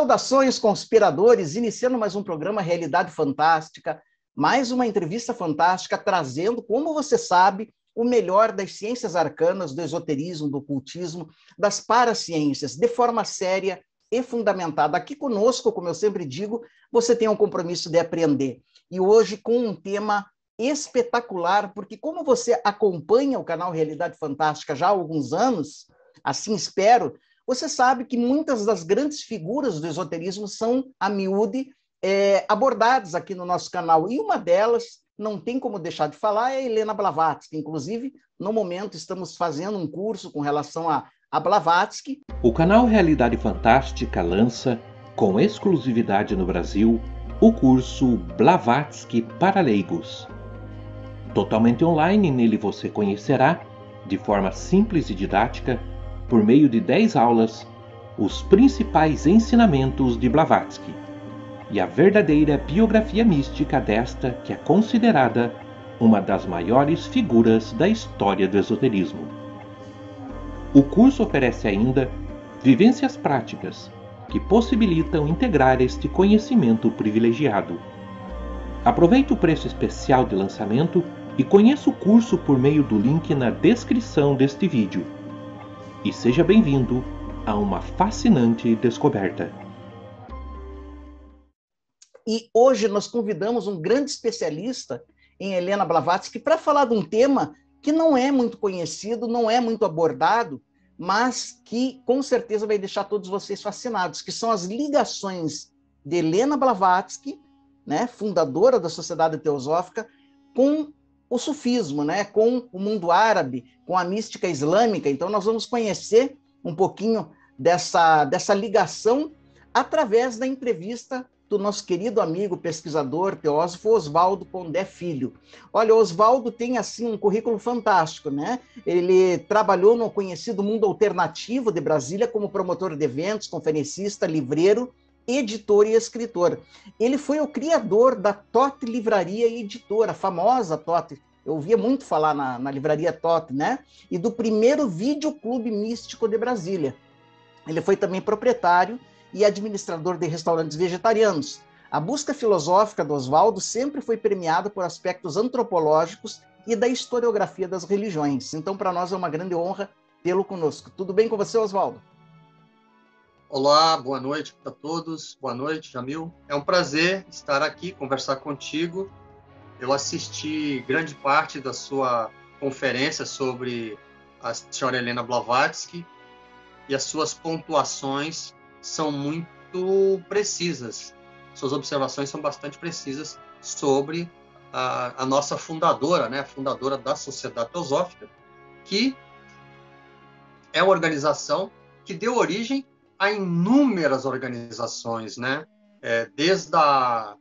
Saudações, conspiradores, iniciando mais um programa Realidade Fantástica, mais uma entrevista fantástica, trazendo, como você sabe, o melhor das ciências arcanas, do esoterismo, do ocultismo, das paraciências, de forma séria e fundamentada. Aqui conosco, como eu sempre digo, você tem um compromisso de aprender. E hoje com um tema espetacular, porque como você acompanha o canal Realidade Fantástica já há alguns anos, assim espero, você sabe que muitas das grandes figuras do esoterismo são a miúde é, abordadas aqui no nosso canal. E uma delas, não tem como deixar de falar, é Helena Blavatsky. Inclusive, no momento, estamos fazendo um curso com relação a, a Blavatsky. O canal Realidade Fantástica lança, com exclusividade no Brasil, o curso Blavatsky para leigos Totalmente online, nele você conhecerá, de forma simples e didática, por meio de 10 aulas, os principais ensinamentos de Blavatsky e a verdadeira biografia mística desta que é considerada uma das maiores figuras da história do esoterismo. O curso oferece ainda vivências práticas que possibilitam integrar este conhecimento privilegiado. Aproveite o preço especial de lançamento e conheça o curso por meio do link na descrição deste vídeo. E seja bem-vindo a uma fascinante descoberta. E hoje nós convidamos um grande especialista em Helena Blavatsky para falar de um tema que não é muito conhecido, não é muito abordado, mas que com certeza vai deixar todos vocês fascinados, que são as ligações de Helena Blavatsky, né, fundadora da Sociedade Teosófica, com o sufismo, né, com o mundo árabe, com a mística islâmica. Então, nós vamos conhecer um pouquinho dessa, dessa ligação através da entrevista do nosso querido amigo pesquisador, teósofo Oswaldo Pondé Filho. Olha, Oswaldo tem assim um currículo fantástico, né? Ele trabalhou no conhecido mundo alternativo de Brasília como promotor de eventos, conferencista, livreiro, editor e escritor. Ele foi o criador da Tot Livraria e Editora, a famosa Tot. Eu ouvia muito falar na, na livraria Tot, né? E do primeiro videoclube místico de Brasília. Ele foi também proprietário e administrador de restaurantes vegetarianos. A busca filosófica do Oswaldo sempre foi premiada por aspectos antropológicos e da historiografia das religiões. Então, para nós é uma grande honra tê-lo conosco. Tudo bem com você, Oswaldo? Olá, boa noite a todos. Boa noite, Jamil. É um prazer estar aqui, conversar contigo. Eu assisti grande parte da sua conferência sobre a senhora Helena Blavatsky e as suas pontuações são muito precisas. Suas observações são bastante precisas sobre a, a nossa fundadora, né, a fundadora da Sociedade Teosófica, que é uma organização que deu origem a inúmeras organizações, né? É, desde a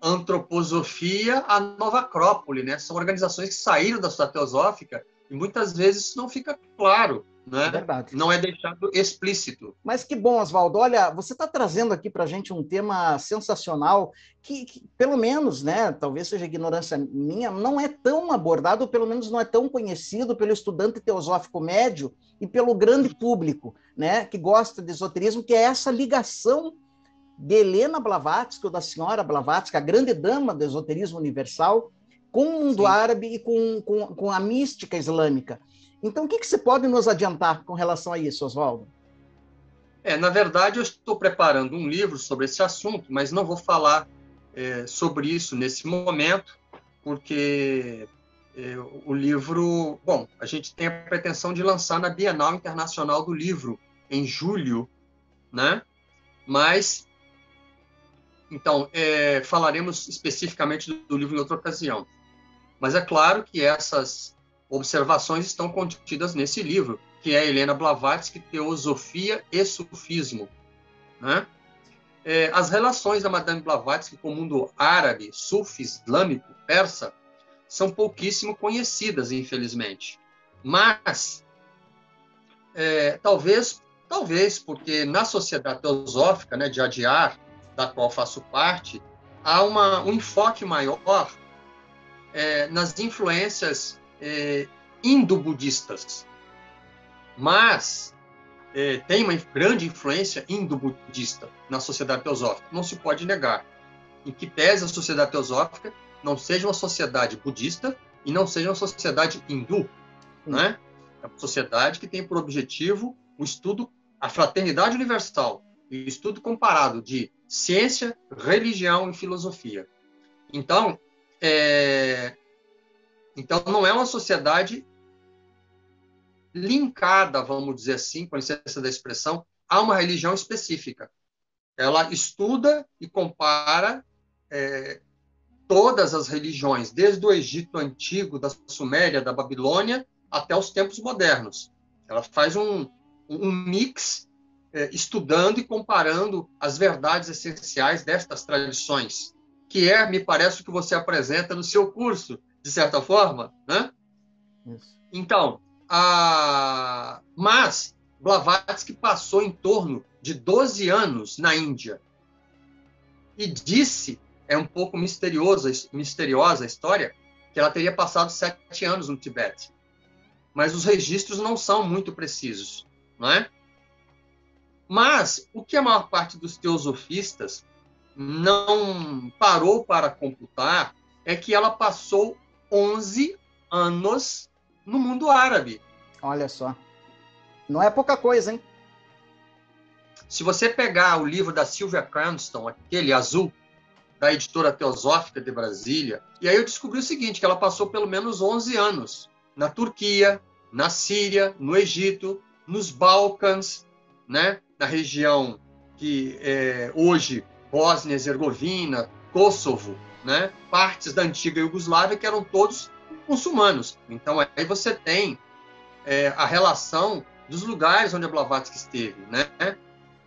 antroposofia à Nova Acrópole, né? São organizações que saíram da sua teosófica e muitas vezes isso não fica claro né? É verdade. Não é deixado explícito. Mas que bom, Oswaldo. Olha, você está trazendo aqui para a gente um tema sensacional que, que, pelo menos, né, talvez seja ignorância minha, não é tão abordado, ou pelo menos não é tão conhecido pelo estudante teosófico médio e pelo grande público, né, que gosta de esoterismo, que é essa ligação de Helena Blavatsky, ou da senhora Blavatsky, a grande dama do esoterismo universal, com o mundo Sim. árabe e com, com, com a mística islâmica. Então, o que, que você pode nos adiantar com relação a isso, Oswaldo? É, na verdade, eu estou preparando um livro sobre esse assunto, mas não vou falar é, sobre isso nesse momento, porque é, o livro, bom, a gente tem a pretensão de lançar na Bienal Internacional do Livro em julho, né? Mas, então, é, falaremos especificamente do, do livro em outra ocasião. Mas é claro que essas observações estão contidas nesse livro, que é Helena Blavatsky, Teosofia e Sufismo. Né? É, as relações da Madame Blavatsky com o mundo árabe, sufi, islâmico, persa, são pouquíssimo conhecidas, infelizmente. Mas, é, talvez, talvez porque na sociedade teosófica né, de Adiar, da qual faço parte, há uma, um enfoque maior é, nas influências é, indo-budistas. Mas é, tem uma grande influência indo-budista na sociedade teosófica. Não se pode negar. Em que pese a sociedade teosófica não seja uma sociedade budista e não seja uma sociedade hindu, né? É uma sociedade que tem por objetivo o estudo, a fraternidade universal, o estudo comparado de ciência, religião e filosofia. Então, é... então não é uma sociedade linkada, vamos dizer assim, com licença da expressão, a uma religião específica. Ela estuda e compara é, todas as religiões, desde o Egito antigo, da Suméria, da Babilônia, até os tempos modernos. Ela faz um, um mix é, estudando e comparando as verdades essenciais destas tradições, que é, me parece, o que você apresenta no seu curso, de certa forma, né? Isso. Então, a... Mas Blavatsky passou em torno de 12 anos na Índia e disse, é um pouco misteriosa, misteriosa a história, que ela teria passado sete anos no Tibete. Mas os registros não são muito precisos, não é? Mas o que a maior parte dos teosofistas não parou para computar é que ela passou 11 anos no mundo árabe. Olha só. Não é pouca coisa, hein? Se você pegar o livro da Sylvia Cranston, aquele azul, da editora Teosófica de Brasília, e aí eu descobri o seguinte, que ela passou pelo menos 11 anos na Turquia, na Síria, no Egito, nos Balcãs, né? na região que é, hoje Bósnia, Herzegovina, Kosovo, né? partes da antiga Iugoslávia que eram todos muçulmanos. Então aí você tem é, a relação dos lugares onde a Blavatsky esteve, né?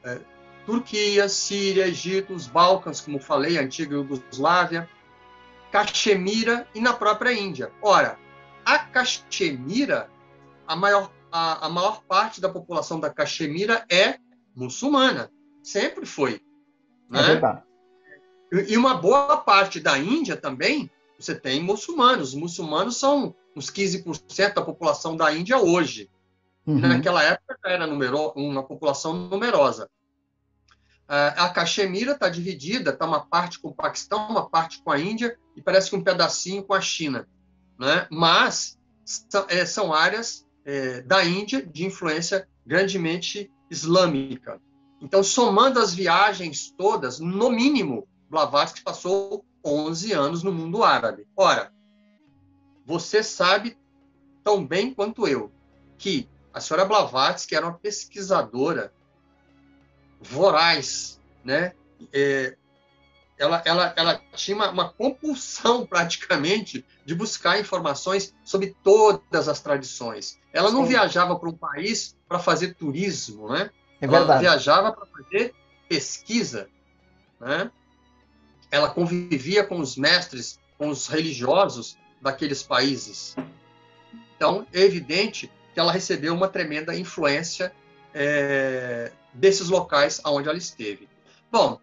É, Turquia, Síria, Egito, os Balcãs, como falei, a antiga Iugoslávia, Caxemira e na própria Índia. Ora, a Caxemira, a maior, a, a maior parte da população da Caxemira é muçulmana, sempre foi. Né? É verdade. E uma boa parte da Índia também você tem muçulmanos. Os muçulmanos são uns 15% da população da Índia hoje. Uhum. Naquela época era numero, uma população numerosa. A Caxemira está dividida, está uma parte com o Paquistão, uma parte com a Índia e parece que um pedacinho com a China. Né? Mas é, são áreas é, da Índia de influência grandemente islâmica. Então, somando as viagens todas, no mínimo, Blavatsky passou 11 anos no mundo árabe. Ora, você sabe tão bem quanto eu que a senhora Blavatsky era uma pesquisadora voraz, né? É, ela, ela, ela tinha uma, uma, compulsão praticamente de buscar informações sobre todas as tradições. Ela não Sim. viajava para um país para fazer turismo, né? É ela viajava para fazer pesquisa, né? Ela convivia com os mestres, com os religiosos daqueles países. Então, é evidente que ela recebeu uma tremenda influência é, desses locais aonde ela esteve. Bom,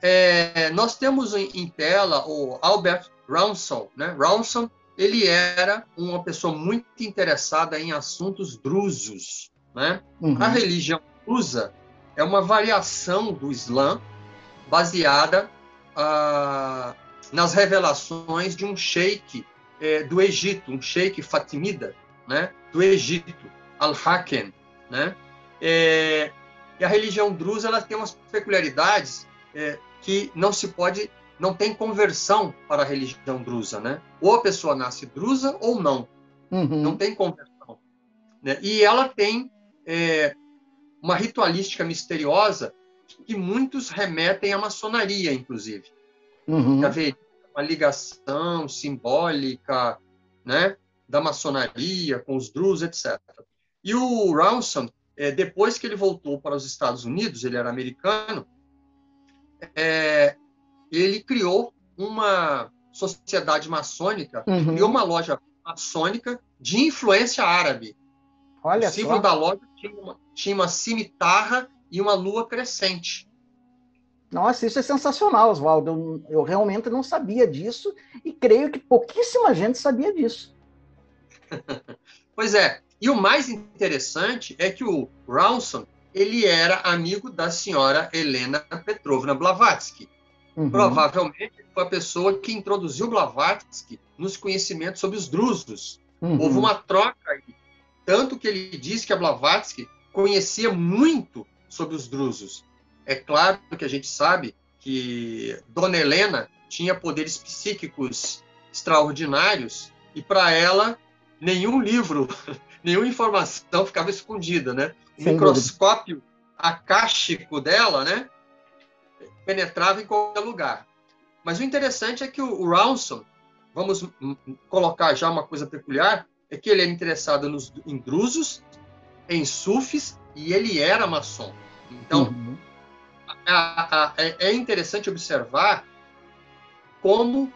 é, nós temos em, em, tela o Albert Ronson. Né? Ronson ele era uma pessoa muito interessada em assuntos drusos. Né? Uhum. A religião drusa é uma variação do Islã baseada ah, nas revelações de um sheik é, do Egito, um sheik fatimida, né, do Egito, Al-Hakem, né? É, e a religião drusa ela tem umas peculiaridades é, que não se pode, não tem conversão para a religião drusa, né? Ou a pessoa nasce drusa ou não, uhum. não tem conversão. Né? E ela tem é, uma ritualística misteriosa que muitos remetem à maçonaria, inclusive. Uhum. Haver uma ligação simbólica né, da maçonaria com os Drus, etc. E o Ronson, é, depois que ele voltou para os Estados Unidos, ele era americano, é, ele criou uma sociedade maçônica, uhum. criou uma loja maçônica de influência árabe. Olha o símbolo só. da loja tinha uma, tinha uma cimitarra e uma lua crescente. Nossa, isso é sensacional, Oswaldo. Eu, eu, realmente não sabia disso e creio que pouquíssima gente sabia disso. pois é. E o mais interessante é que o Rawson ele era amigo da senhora Helena Petrovna Blavatsky. Uhum. Provavelmente foi a pessoa que introduziu Blavatsky nos conhecimentos sobre os drusos. Uhum. Houve uma troca aí. Tanto que ele diz que a Blavatsky conhecia muito sobre os drusos. É claro que a gente sabe que Dona Helena tinha poderes psíquicos extraordinários e para ela nenhum livro, nenhuma informação ficava escondida, né? O Sem microscópio dúvida. acástico dela, né, penetrava em qualquer lugar. Mas o interessante é que o Rawson, vamos colocar já uma coisa peculiar, é que ele é interessado nos intrusos, em sufis, e ele era maçom. Então, uhum. a, a, é interessante observar como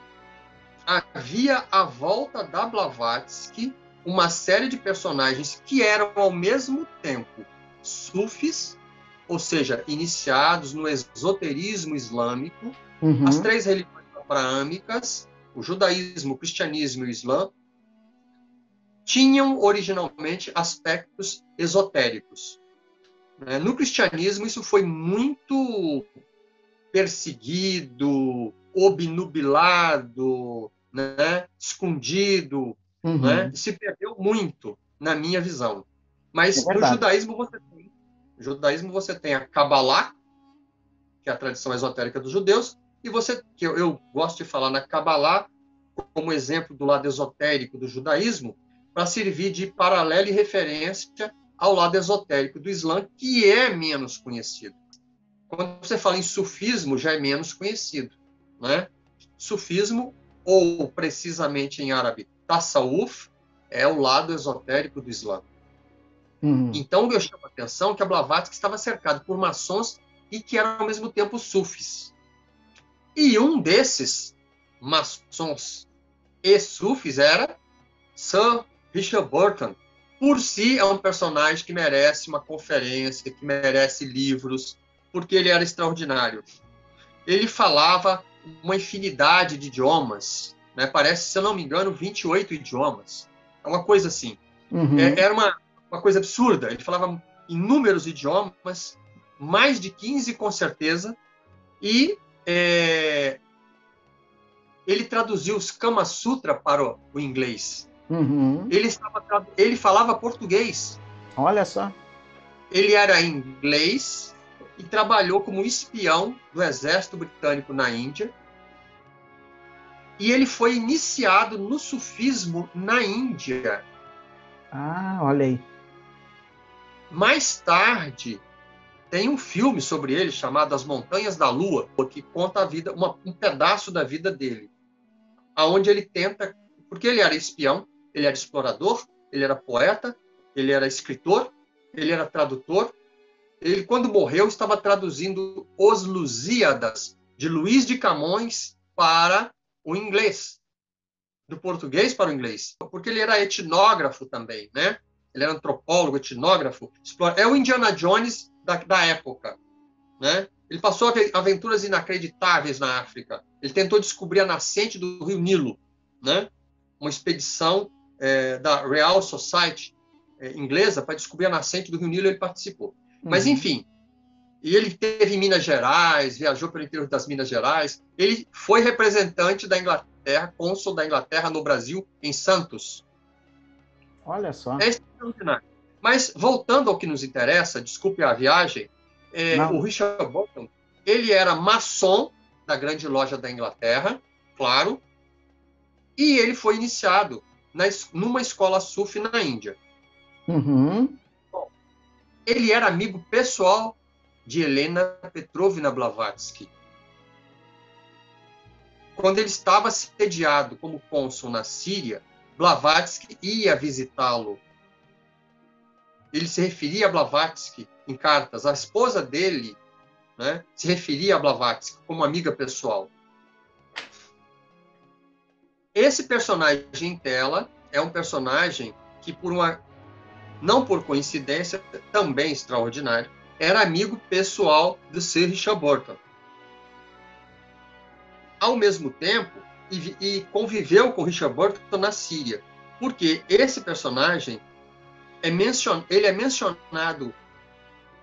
havia à volta da Blavatsky uma série de personagens que eram ao mesmo tempo sufis, ou seja, iniciados no esoterismo islâmico, uhum. as três religiões abraâmicas, o judaísmo, o cristianismo e o islã, tinham originalmente aspectos esotéricos. Né? No cristianismo, isso foi muito perseguido, obnubilado, né? escondido, uhum. né? se perdeu muito, na minha visão. Mas é no judaísmo você tem, no judaísmo você tem a Kabbalah, que é a tradição esotérica dos judeus, e você, que eu, eu gosto de falar na Kabbalah como exemplo do lado esotérico do judaísmo, para servir de paralelo e referência ao lado esotérico do Islã, que é menos conhecido. Quando você fala em sufismo, já é menos conhecido. Né? Sufismo, ou precisamente em árabe, tasawuf, é o lado esotérico do Islã. Uhum. Então, eu chamo a atenção que a Blavatsky estava cercado por maçons e que eram, ao mesmo tempo, sufis. E um desses maçons e sufis era Sir Richard Burton, por si, é um personagem que merece uma conferência, que merece livros, porque ele era extraordinário. Ele falava uma infinidade de idiomas, né? parece, se eu não me engano, 28 idiomas. É uma coisa assim. Uhum. É, era uma, uma coisa absurda. Ele falava inúmeros idiomas, mais de 15 com certeza, e é, ele traduziu os Kama Sutra para o, o inglês. Uhum. Ele, estava, ele falava português. Olha só. Ele era inglês e trabalhou como espião do exército britânico na Índia. E ele foi iniciado no sufismo na Índia. Ah, olha aí. Mais tarde, tem um filme sobre ele chamado As Montanhas da Lua, que conta a vida, uma, um pedaço da vida dele, aonde ele tenta, porque ele era espião, ele era explorador, ele era poeta, ele era escritor, ele era tradutor. Ele, quando morreu, estava traduzindo Os Lusíadas, de Luís de Camões, para o inglês, do português para o inglês, porque ele era etnógrafo também, né? Ele era antropólogo, etnógrafo. É o Indiana Jones da, da época, né? Ele passou aventuras inacreditáveis na África. Ele tentou descobrir a nascente do rio Nilo, né? Uma expedição é, da Real Society é, inglesa para descobrir a nascente do Rio Nilo, ele participou. Uhum. Mas, enfim, e ele teve em Minas Gerais, viajou pelo interior das Minas Gerais. Ele foi representante da Inglaterra, cônsul da Inglaterra no Brasil, em Santos. Olha só. É extraordinário. Mas, voltando ao que nos interessa, desculpe a viagem, é, o Richard Bolton, ele era maçom da grande loja da Inglaterra, claro, e ele foi iniciado na, numa escola SUF na Índia. Uhum. Bom, ele era amigo pessoal de Helena Petrovna Blavatsky. Quando ele estava sediado como cônsul na Síria, Blavatsky ia visitá-lo. Ele se referia a Blavatsky em cartas. A esposa dele né, se referia a Blavatsky como amiga pessoal. Esse personagem em tela é um personagem que, por uma não por coincidência, também extraordinário, era amigo pessoal de Sir Richard Burton. Ao mesmo tempo, e, e conviveu com Richard Burton na Síria, porque esse personagem é mencion, ele é mencionado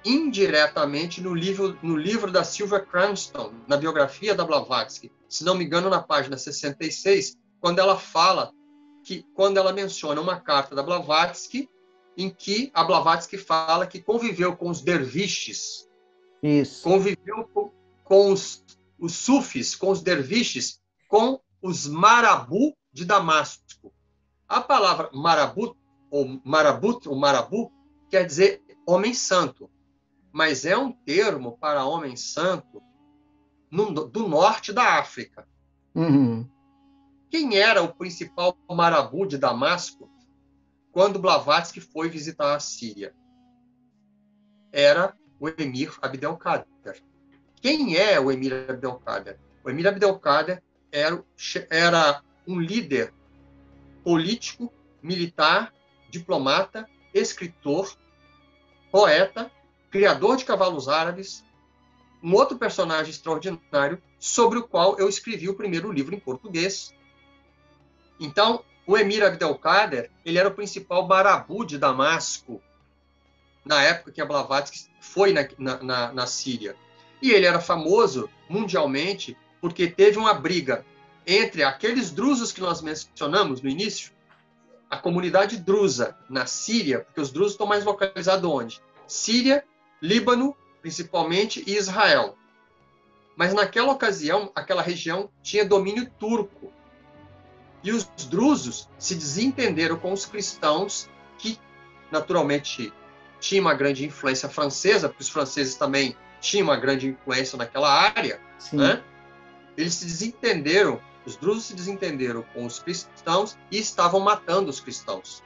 indiretamente no livro, no livro da Silvia Cranston, na biografia da Blavatsky, se não me engano, na página 66, quando ela fala que, quando ela menciona uma carta da Blavatsky, em que a Blavatsky fala que conviveu com os derviches, Isso. conviveu com, com os, os sufis, com os derviches, com os marabu de Damasco. A palavra marabut, ou marabut, ou marabu, quer dizer homem santo mas é um termo para homem santo no, do norte da África. Uhum. Quem era o principal marabu de Damasco quando Blavatsky foi visitar a Síria? Era o emir Abdelkader. Quem é o emir Abdelkader? O emir Abdelkader era, era um líder político, militar, diplomata, escritor, poeta criador de cavalos árabes, um outro personagem extraordinário sobre o qual eu escrevi o primeiro livro em português. Então, o Emir Abdelkader, ele era o principal barabu de Damasco, na época que a Blavatsky foi na, na, na Síria. E ele era famoso mundialmente porque teve uma briga entre aqueles drusos que nós mencionamos no início, a comunidade drusa na Síria, porque os drusos estão mais localizados onde? Síria Líbano, principalmente, e Israel. Mas naquela ocasião, aquela região tinha domínio turco. E os drusos se desentenderam com os cristãos, que naturalmente tinham uma grande influência francesa, porque os franceses também tinham uma grande influência naquela área. Né? Eles se desentenderam, os drusos se desentenderam com os cristãos e estavam matando os cristãos.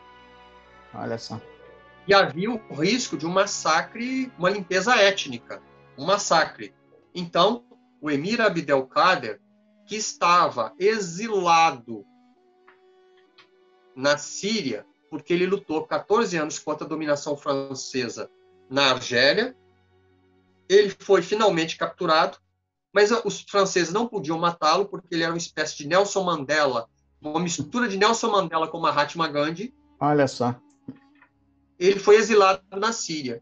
Olha só e havia o risco de um massacre, uma limpeza étnica, um massacre. Então, o emir Abdelkader, que estava exilado na Síria, porque ele lutou 14 anos contra a dominação francesa na Argélia, ele foi finalmente capturado, mas os franceses não podiam matá-lo porque ele era uma espécie de Nelson Mandela, uma mistura de Nelson Mandela com Mahatma Gandhi. Olha só ele foi exilado na Síria.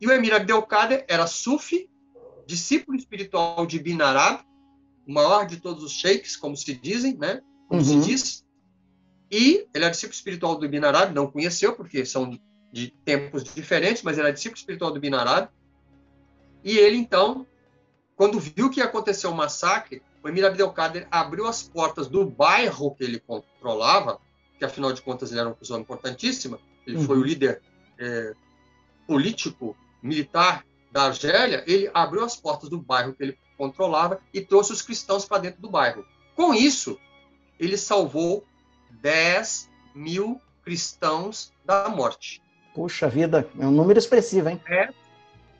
E o emir Abdelkader era sufi, discípulo espiritual de Bin Arab, o maior de todos os sheiks, como se dizem, né? Como uhum. se diz. E ele era discípulo espiritual do Bin Arab, não conheceu, porque são de tempos diferentes, mas ele era discípulo espiritual do Bin Arab. E ele, então, quando viu que ia acontecer o um massacre, o emir Abdelkader abriu as portas do bairro que ele controlava, que afinal de contas ele era uma pessoa importantíssima, ele uhum. foi o líder é, político, militar da Argélia, ele abriu as portas do bairro que ele controlava e trouxe os cristãos para dentro do bairro. Com isso, ele salvou 10 mil cristãos da morte. Puxa vida, é um número expressivo, hein? 10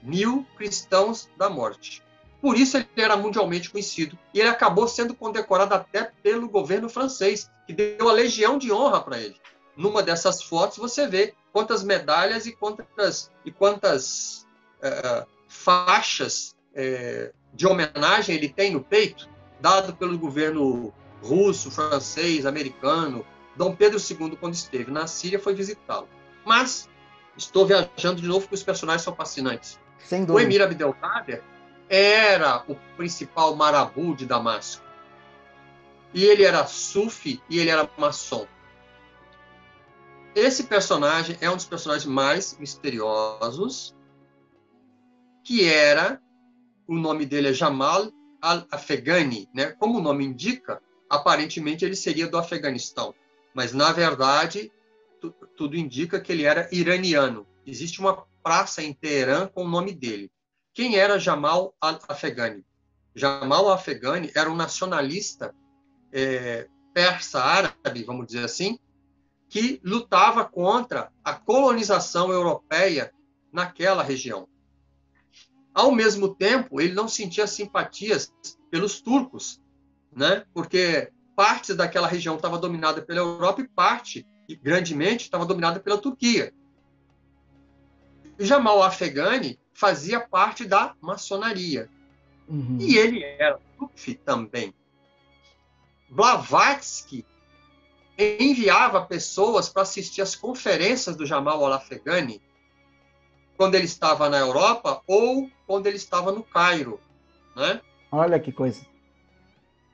mil cristãos da morte. Por isso ele era mundialmente conhecido e ele acabou sendo condecorado até pelo governo francês, que deu a Legião de Honra para ele numa dessas fotos você vê quantas medalhas e quantas, e quantas uh, faixas uh, de homenagem ele tem no peito, dado pelo governo russo, francês, americano. Dom Pedro II, quando esteve na Síria, foi visitá-lo. Mas estou viajando de novo porque os personagens são fascinantes. O Emir Abdelkader era o principal marabu de Damasco. E ele era sufi e ele era maçom. Esse personagem é um dos personagens mais misteriosos, que era, o nome dele é Jamal al-Afghani, né? Como o nome indica, aparentemente ele seria do Afeganistão, mas na verdade tudo indica que ele era iraniano. Existe uma praça em Teherã com o nome dele. Quem era Jamal al-Afghani? Jamal al-Afghani era um nacionalista é, persa árabe, vamos dizer assim, que lutava contra a colonização europeia naquela região. Ao mesmo tempo, ele não sentia simpatias pelos turcos, né? porque partes daquela região estava dominada pela Europa e parte, e grandemente, estava dominada pela Turquia. Jamal Afghani fazia parte da maçonaria. Uhum. E ele era sufi também. Blavatsky enviava pessoas para assistir as conferências do Jamal Al-Afghani quando ele estava na Europa ou quando ele estava no Cairo, né? Olha que coisa.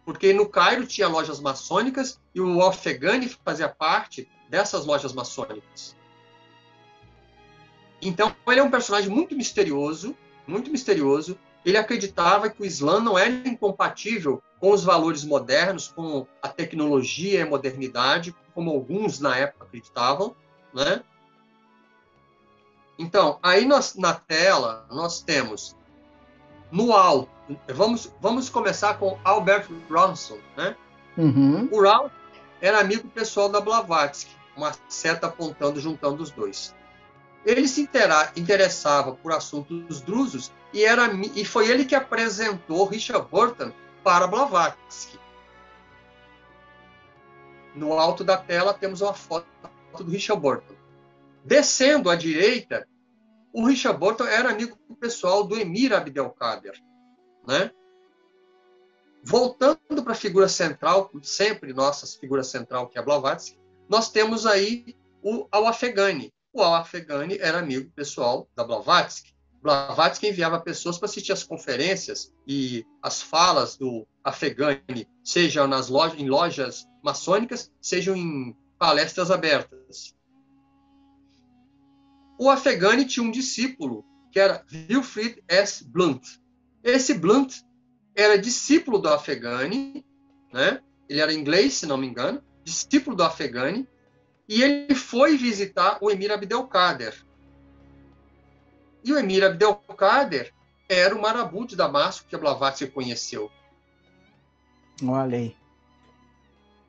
Porque no Cairo tinha lojas maçônicas e o Al-Afghani fazia parte dessas lojas maçônicas. Então, ele é um personagem muito misterioso, muito misterioso. Ele acreditava que o Islã não era incompatível com os valores modernos, com a tecnologia e a modernidade, como alguns na época acreditavam, né? Então, aí nós, na tela, nós temos no alto, vamos, vamos começar com Albert Ronson, né? Uhum. O Ronson era amigo pessoal da Blavatsky, uma seta apontando, juntando os dois. Ele se interessava por assuntos drusos e, era, e foi ele que apresentou Richard Burton para Blavatsky. No alto da tela temos uma foto do Richard Burton. Descendo à direita, o Richard Burton era amigo pessoal do Emir Abdelkader. Né? Voltando para a figura central, sempre nossa figura central, que é Blavatsky, nós temos aí o Al-Afghani. O Al-Afghani era amigo pessoal da Blavatsky. Blavatsky enviava pessoas para assistir as conferências e as falas do Afghani, sejam nas lojas, em lojas maçônicas, sejam em palestras abertas. O Afghani tinha um discípulo que era Wilfried S. Blunt. Esse Blunt era discípulo do Afghani, né? ele era inglês, se não me engano, discípulo do Afghani, e ele foi visitar o Emir Abdelkader. E o Emir Abdelkader era o marabú de Damasco que a Blavatsky conheceu. Olha aí.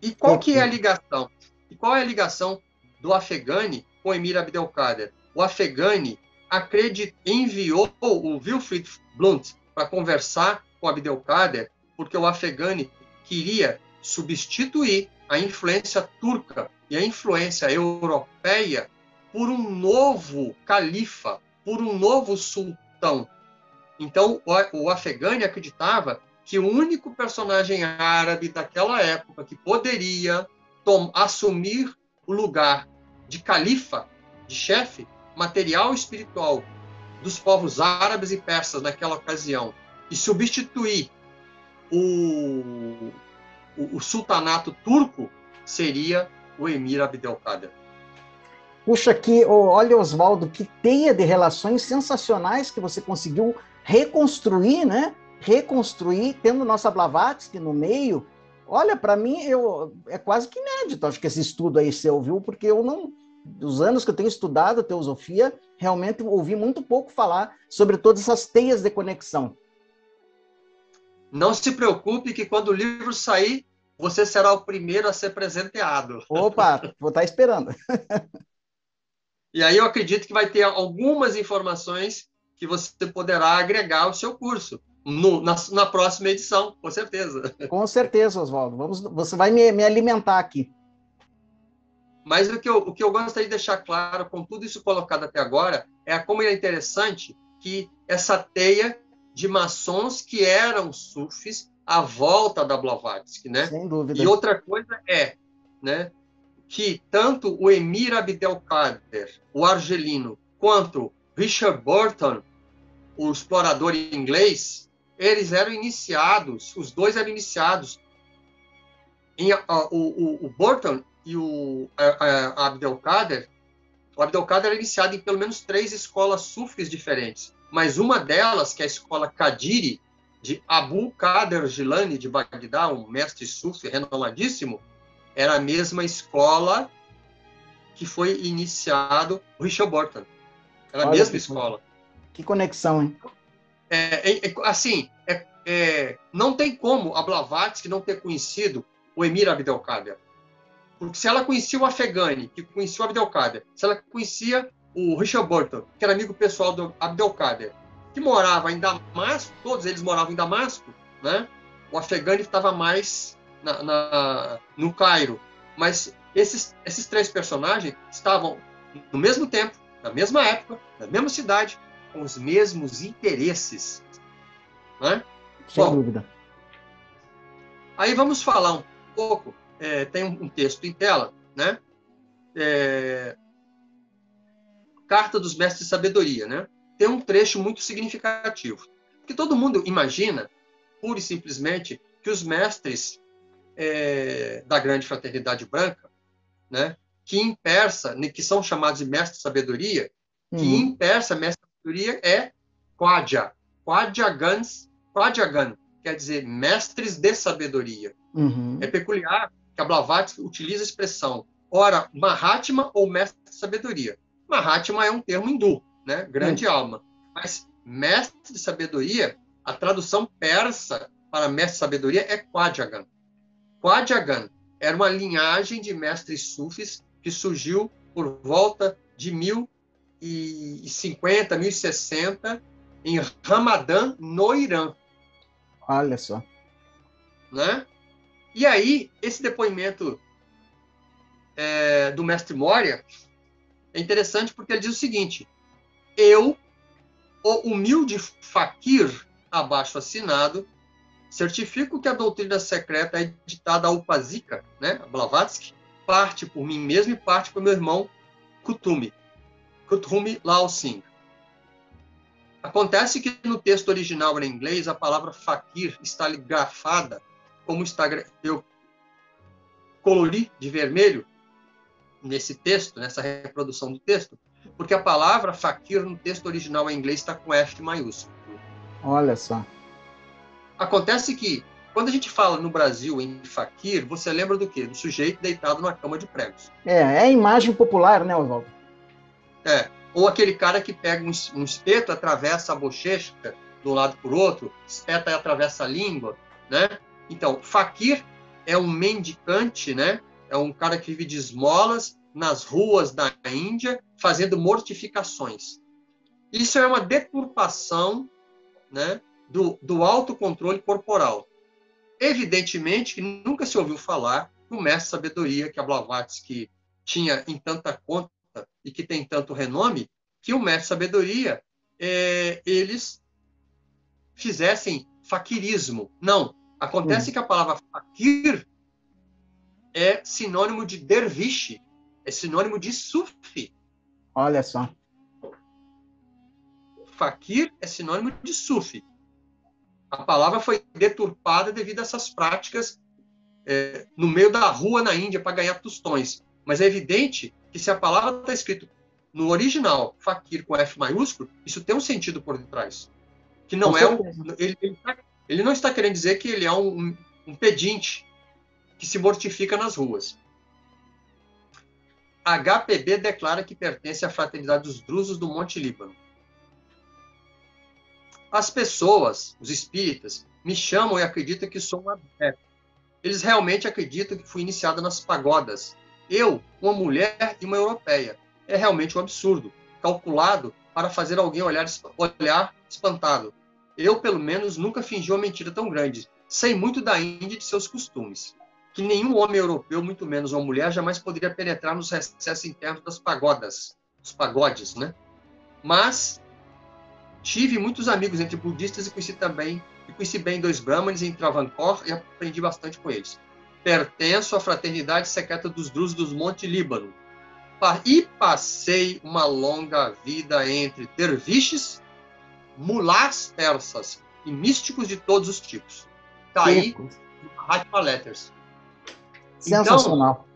E qual que é a ligação? E qual é a ligação do Afegani com o Emir Abdelkader? O Afegani acredit, enviou o Wilfried Blunt para conversar com Abdelkader, porque o Afegani queria substituir a influência turca e a influência europeia por um novo califa, por um novo sultão. Então, o Afegani acreditava que o único personagem árabe daquela época que poderia assumir o lugar de califa, de chefe material espiritual dos povos árabes e persas naquela ocasião e substituir o, o, o sultanato turco seria o emir Abdelkader. Puxa, que, olha, Oswaldo, que teia de relações sensacionais que você conseguiu reconstruir, né? Reconstruir, tendo nossa Blavatsky no meio. Olha, para mim, eu, é quase que inédito, acho que esse estudo aí seu, viu? Porque eu não, dos anos que eu tenho estudado teosofia, realmente ouvi muito pouco falar sobre todas essas teias de conexão. Não se preocupe que quando o livro sair, você será o primeiro a ser presenteado. Opa, vou estar esperando. e aí eu acredito que vai ter algumas informações que você poderá agregar ao seu curso. No, na, na, próxima edição, com certeza. Com certeza, Oswaldo. Vamos, você vai me, me alimentar aqui. Mas o que, eu, o que eu gostaria de deixar claro, com tudo isso colocado até agora, é como é interessante que essa teia de maçons que eram sufis à volta da Blavatsky, né? Sem dúvida. E outra coisa é, né, que tanto o Emir Abdelkader, o argelino, quanto Richard Burton, o explorador inglês, eles eram iniciados, os dois eram iniciados. Em, o, o, o, Burton e o uh, Abdelkader, o Abdelkader era iniciado em pelo menos três escolas sufis diferentes, mas uma delas, que é a escola Kadiri, de Abu Qadir Gilani de Bagdá, um mestre sufi renomadíssimo, era a mesma escola que foi iniciado o Richard Burton. Era a mesma que escola. Que conexão, hein? É, é, é, assim, é, é, não tem como a Blavatsky não ter conhecido o Emir Abdelkader. Porque se ela conhecia o Afegani, que conhecia o Abdelkader, se ela conhecia o Richard Burton, que era amigo pessoal do Abdelkader, que morava em Damasco, todos eles moravam em Damasco, né? O Afegani estava mais na, na, no Cairo. Mas esses, esses três personagens estavam no mesmo tempo, na mesma época, na mesma cidade, com os mesmos interesses. Né? Sem Bom, dúvida. Aí vamos falar um pouco é, tem um, texto em tela, né? É, Carta dos Mestres de Sabedoria, né? Tem um trecho muito significativo. Porque todo mundo imagina, pura e simplesmente, que os mestres é, da grande fraternidade branca, né? Que em persa, que são chamados de mestres de sabedoria, uhum. que em persa, mestre de sabedoria é Quadja. Quadjagans, Quadjagan, quer dizer mestres de sabedoria. Uhum. É peculiar que a Blavatsky utiliza a expressão, ora, Mahatma ou mestre de sabedoria. Mahatma é um termo hindu, né? grande uhum. alma. Mas mestre de sabedoria, a tradução persa para mestre de sabedoria é Quadjagan. Quadjagan era uma linhagem de mestres sufis que surgiu por volta de 1050, 1060, em Ramadã, no Irã. Olha só. Né? E aí, esse depoimento é, do mestre Moria é interessante porque ele diz o seguinte: eu, o humilde fakir abaixo assinado, certifico que a doutrina secreta é ditada ao Pazika, né, Blavatsky, parte por mim mesmo e parte por meu irmão Kutumi, Kutumi Lao Singh. Acontece que no texto original em inglês a palavra fakir está grafada como está eu colori de vermelho nesse texto, nessa reprodução do texto, porque a palavra fakir no texto original em inglês está com F maiúsculo. Olha só. Acontece que quando a gente fala no Brasil em fakir, você lembra do quê? Do sujeito deitado numa cama de pregos. É, é a imagem popular, né, Oswaldo? É. Ou aquele cara que pega um, um espeto, atravessa a bochecha de um lado por outro, espeta e atravessa a língua, né? Então, fakir é um mendicante, né? É um cara que vive de esmolas nas ruas da Índia, fazendo mortificações. Isso é uma deturpação, né? Do, do autocontrole corporal. Evidentemente que nunca se ouviu falar do mestre sabedoria que a Blavatsky tinha em tanta conta e que tem tanto renome, que o mestre sabedoria é, eles fizessem faquirismo. Não, Acontece hum. que a palavra fakir é sinônimo de derviche, é sinônimo de sufi. Olha só. Fakir é sinônimo de sufi. A palavra foi deturpada devido a essas práticas é, no meio da rua na Índia para ganhar tostões. Mas é evidente que se a palavra está escrito no original, fakir com F maiúsculo, isso tem um sentido por detrás. Que não com é um. Ele, ele, tá ele não está querendo dizer que ele é um, um pedinte que se mortifica nas ruas. HPB declara que pertence à fraternidade dos drusos do Monte Líbano. As pessoas, os espíritas, me chamam e acreditam que sou um adepto. Eles realmente acreditam que fui iniciado nas pagodas. Eu, uma mulher e uma europeia. É realmente um absurdo, calculado para fazer alguém olhar, olhar espantado. Eu, pelo menos, nunca fingi uma mentira tão grande. Sei muito da Índia e de seus costumes. Que nenhum homem europeu, muito menos uma mulher, jamais poderia penetrar nos recessos internos das pagodas, dos pagodes, né? Mas tive muitos amigos entre budistas e conheci também, e conheci bem dois brahmanes em Travancore e aprendi bastante com eles. Pertenço à fraternidade secreta dos Drus dos Monte Líbano. E passei uma longa vida entre derviches mulás persas e místicos de todos os tipos. Está aí Mahatma Letters. Sensacional. Então,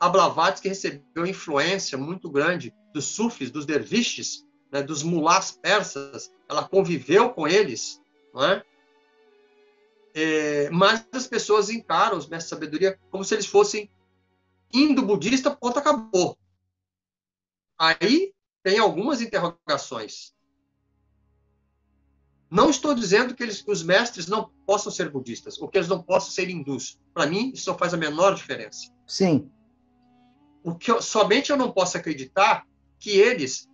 a Blavatsky recebeu influência muito grande dos sufis, dos derviches, né, dos mulás persas. Ela conviveu com eles, não é? É, mas as pessoas encaram os mestres de sabedoria como se eles fossem indo-budista, ponto, acabou. Aí tem algumas interrogações. Não estou dizendo que eles, os mestres não possam ser budistas, ou que eles não possam ser hindus. Para mim, isso não faz a menor diferença. Sim. O que eu, somente eu não posso acreditar que eles,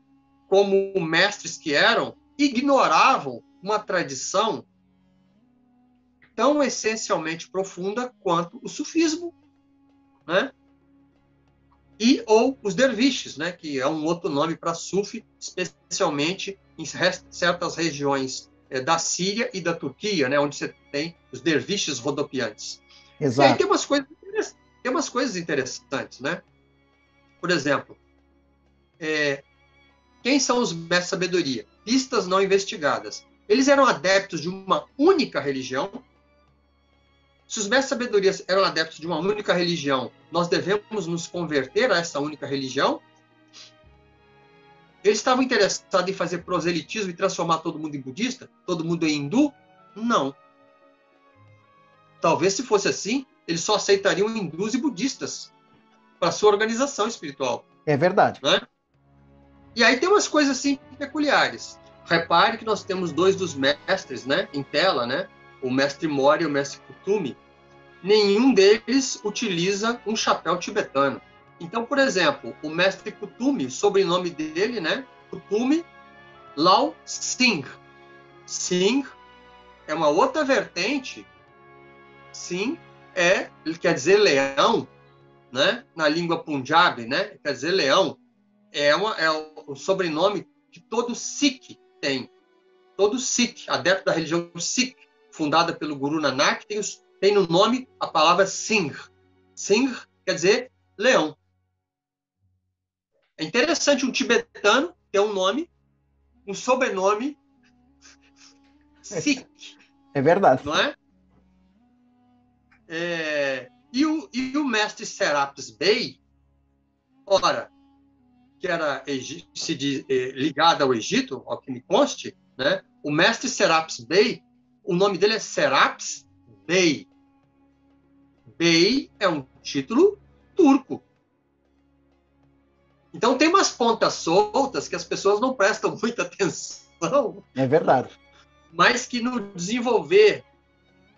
como mestres que eram, ignoravam uma tradição tão essencialmente profunda quanto o sufismo, né? E ou os derviches, né, que é um outro nome para sufi, especialmente em certas regiões da Síria e da Turquia, né, onde você tem os derviches rodopiantes. Exato. E aí tem umas coisas, tem umas coisas interessantes, né? Por exemplo, é, quem são os mestres sabedoria? Pistas não investigadas. Eles eram adeptos de uma única religião. Se os mestres sabedoria eram adeptos de uma única religião, nós devemos nos converter a essa única religião? Eles estavam interessados em fazer proselitismo e transformar todo mundo em budista? Todo mundo em hindu? Não. Talvez se fosse assim, eles só aceitariam hindus e budistas para sua organização espiritual. É verdade. Né? E aí tem umas coisas assim peculiares. Repare que nós temos dois dos mestres, né, em tela, né? O mestre Mori e o mestre Kutumi. Nenhum deles utiliza um chapéu tibetano. Então, por exemplo, o mestre Kutumi, sobrenome dele, né? Kutumi Lao Singh. Singh é uma outra vertente. Sim, é, ele quer dizer leão, né? Na língua Punjabi, né? Quer dizer leão. É, uma, é o sobrenome que todo Sikh tem. Todo Sikh, adepto da religião Sikh, fundada pelo Guru Nanak, tem, tem no nome a palavra Singh. Singh quer dizer leão. É interessante um tibetano ter um nome, um sobrenome Sikh. É verdade. Não é? é e, o, e o mestre Serapis Bey, ora, que era se diz, eh, ligado ao Egito, ao que me conste, né? o mestre Serapis Bey, o nome dele é Serapis Bey. Bey é um título turco. Então tem umas pontas soltas que as pessoas não prestam muita atenção. É verdade. Mas que no desenvolver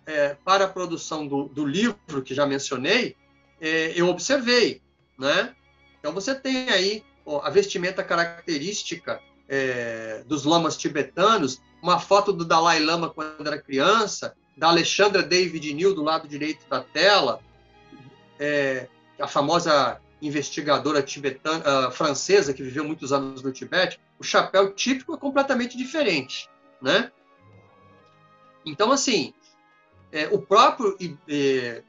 é, para a produção do, do, livro que já mencionei, é, eu observei, né? Então você tem aí ó, a vestimenta característica é, dos lamas tibetanos, uma foto do Dalai Lama quando era criança, da Alexandra David New do lado direito da tela, é, a famosa investigadora tibetana, uh, francesa que viveu muitos anos no Tibete, o chapéu típico é completamente diferente, né? Então, assim, é, o próprio é,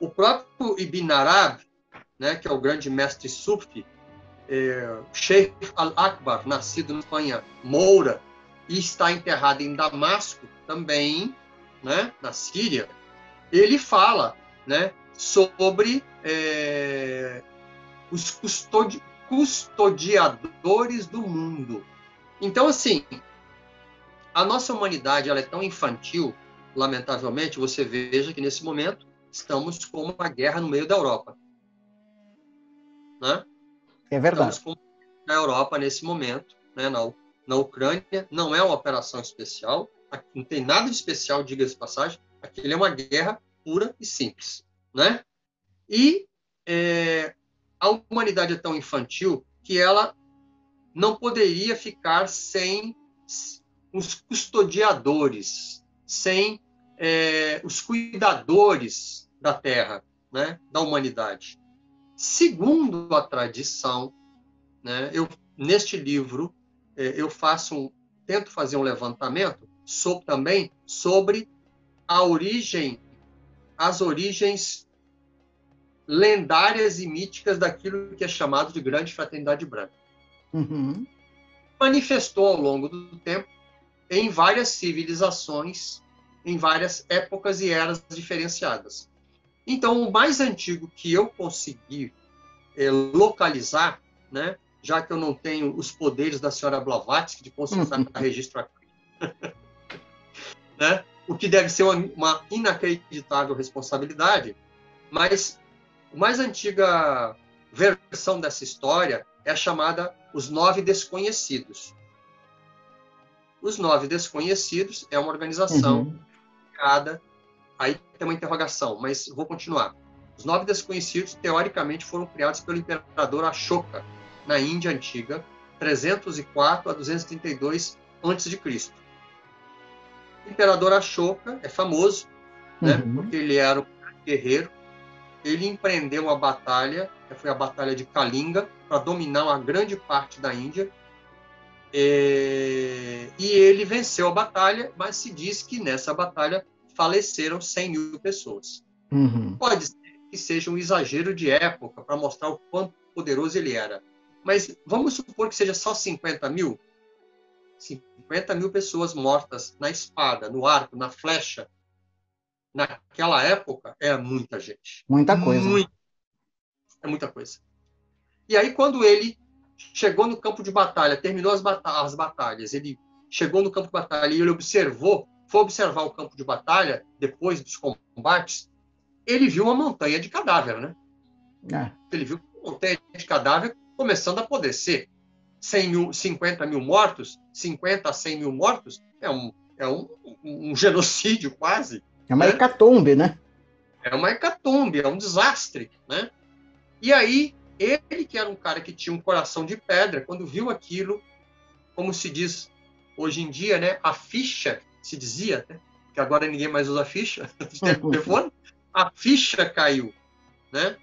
o próprio Ibn Arab, né, que é o grande mestre sufi, é, Sheikh al-Akbar, nascido na Espanha, Moura, e está enterrado em Damasco, também, né, na Síria, ele fala né, sobre é, os custodi custodiadores do mundo. Então, assim, a nossa humanidade ela é tão infantil, lamentavelmente, você veja que nesse momento estamos com uma guerra no meio da Europa. Né? É verdade. Estamos com na Europa nesse momento, né, na, na Ucrânia, não é uma operação especial, não tem nada de especial, diga-se passagem, aquilo é uma guerra pura e simples. Né? E é, a humanidade é tão infantil que ela não poderia ficar sem os custodiadores, sem é, os cuidadores da Terra, né, da humanidade. Segundo a tradição, né, eu neste livro é, eu faço um, tento fazer um levantamento sobre, também sobre a origem, as origens lendárias e míticas daquilo que é chamado de Grande Fraternidade Branca. Uhum. Manifestou ao longo do tempo em várias civilizações, em várias épocas e eras diferenciadas. Então, o mais antigo que eu consegui é, localizar, né, já que eu não tenho os poderes da senhora Blavatsky de consultar uhum. registro aqui, né, o que deve ser uma, inacreditável responsabilidade, mas a mais antiga versão dessa história é chamada Os Nove Desconhecidos. Os Nove Desconhecidos é uma organização uhum. criada. Aí tem uma interrogação, mas vou continuar. Os Nove Desconhecidos, teoricamente, foram criados pelo imperador Ashoka, na Índia Antiga, 304 a 232 a.C. O imperador Ashoka é famoso, né, uhum. porque ele era um guerreiro, ele empreendeu uma batalha, que foi a Batalha de Kalinga, para dominar uma grande parte da Índia. É, e ele venceu a batalha, mas se diz que nessa batalha faleceram 100 mil pessoas. Uhum. Pode ser que seja um exagero de época para mostrar o quão poderoso ele era. Mas vamos supor que seja só 50 mil? 50 mil pessoas mortas na espada, no arco, na flecha. Naquela época, é muita gente. Muita coisa. Muito, é muita coisa. E aí, quando ele chegou no campo de batalha, terminou as, as batalhas, ele chegou no campo de batalha e ele observou, foi observar o campo de batalha, depois dos combates, ele viu uma montanha de cadáver, né? É. Ele viu uma montanha de cadáver começando a apodrecer. 100 mil, 50 mil mortos, 50 a 100 mil mortos, é um, é um, um genocídio quase. É uma né? hecatombe, né? É uma hecatombe, é um desastre, né? E aí, ele que era um cara que tinha um coração de pedra, quando viu aquilo, como se diz hoje em dia, né? A ficha, se dizia, né? que agora ninguém mais usa ficha, telefone, a ficha caiu, né?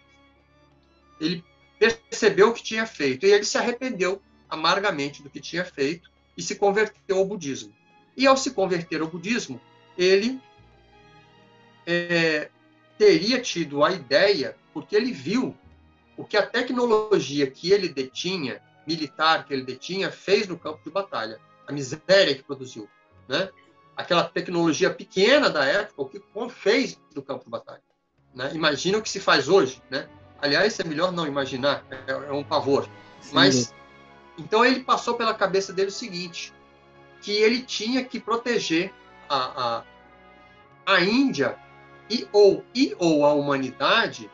Ele percebeu o que tinha feito e ele se arrependeu amargamente do que tinha feito e se converteu ao budismo. E ao se converter ao budismo, ele é, teria tido a ideia, porque ele viu o que a tecnologia que ele detinha, militar que ele detinha, fez no campo de batalha, a miséria que produziu, né? Aquela tecnologia pequena da época, o que fez no campo de batalha. Né? Imagina o que se faz hoje, né? Aliás, é melhor não imaginar, é, é um pavor. Sim. Mas então ele passou pela cabeça dele o seguinte, que ele tinha que proteger a, a, a Índia e ou, e ou a humanidade